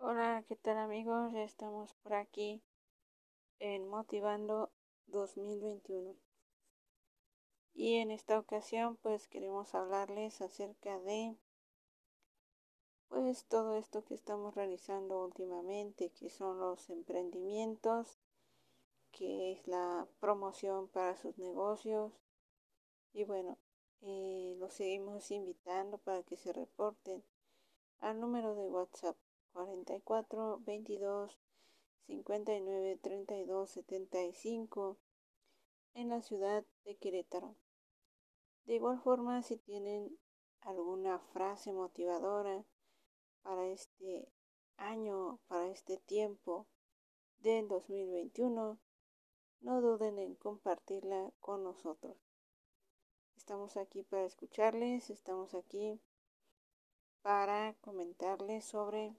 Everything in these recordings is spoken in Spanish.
Hola, ¿qué tal amigos? Ya estamos por aquí en Motivando 2021. Y en esta ocasión pues queremos hablarles acerca de pues todo esto que estamos realizando últimamente, que son los emprendimientos, que es la promoción para sus negocios. Y bueno, eh, los seguimos invitando para que se reporten al número de WhatsApp 44 22 59 32 75 en la ciudad de Querétaro. De igual forma, si tienen alguna frase motivadora para este año, para este tiempo del 2021, no duden en compartirla con nosotros. Estamos aquí para escucharles, estamos aquí para comentarles sobre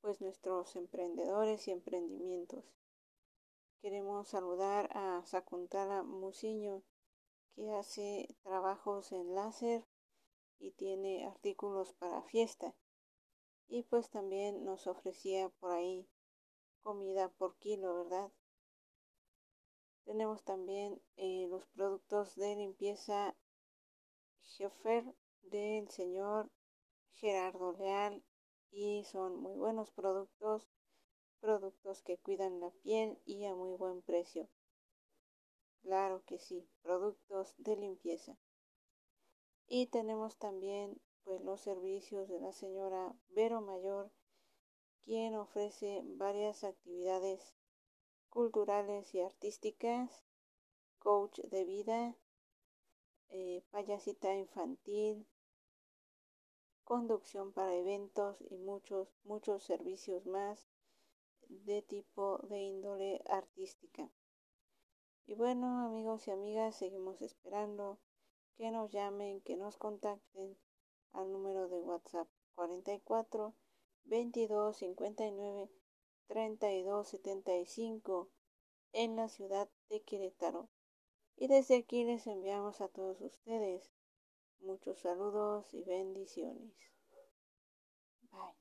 pues nuestros emprendedores y emprendimientos. Queremos saludar a Sakuntala Musiño, que hace trabajos en láser y tiene artículos para fiesta. Y pues también nos ofrecía por ahí comida por kilo, ¿verdad? Tenemos también eh, los productos de limpieza Scheffer del señor Gerardo Leal y son muy buenos productos, productos que cuidan la piel y a muy buen precio. Claro que sí, productos de limpieza. Y tenemos también pues los servicios de la señora Vero Mayor, quien ofrece varias actividades culturales y artísticas, coach de vida, eh, payasita infantil, conducción para eventos y muchos, muchos servicios más de tipo de índole artística. Y bueno, amigos y amigas, seguimos esperando que nos llamen, que nos contacten al número de WhatsApp 44 22 59 32 75 en la ciudad de Querétaro. Y desde aquí les enviamos a todos ustedes Muchos saludos y bendiciones. Bye.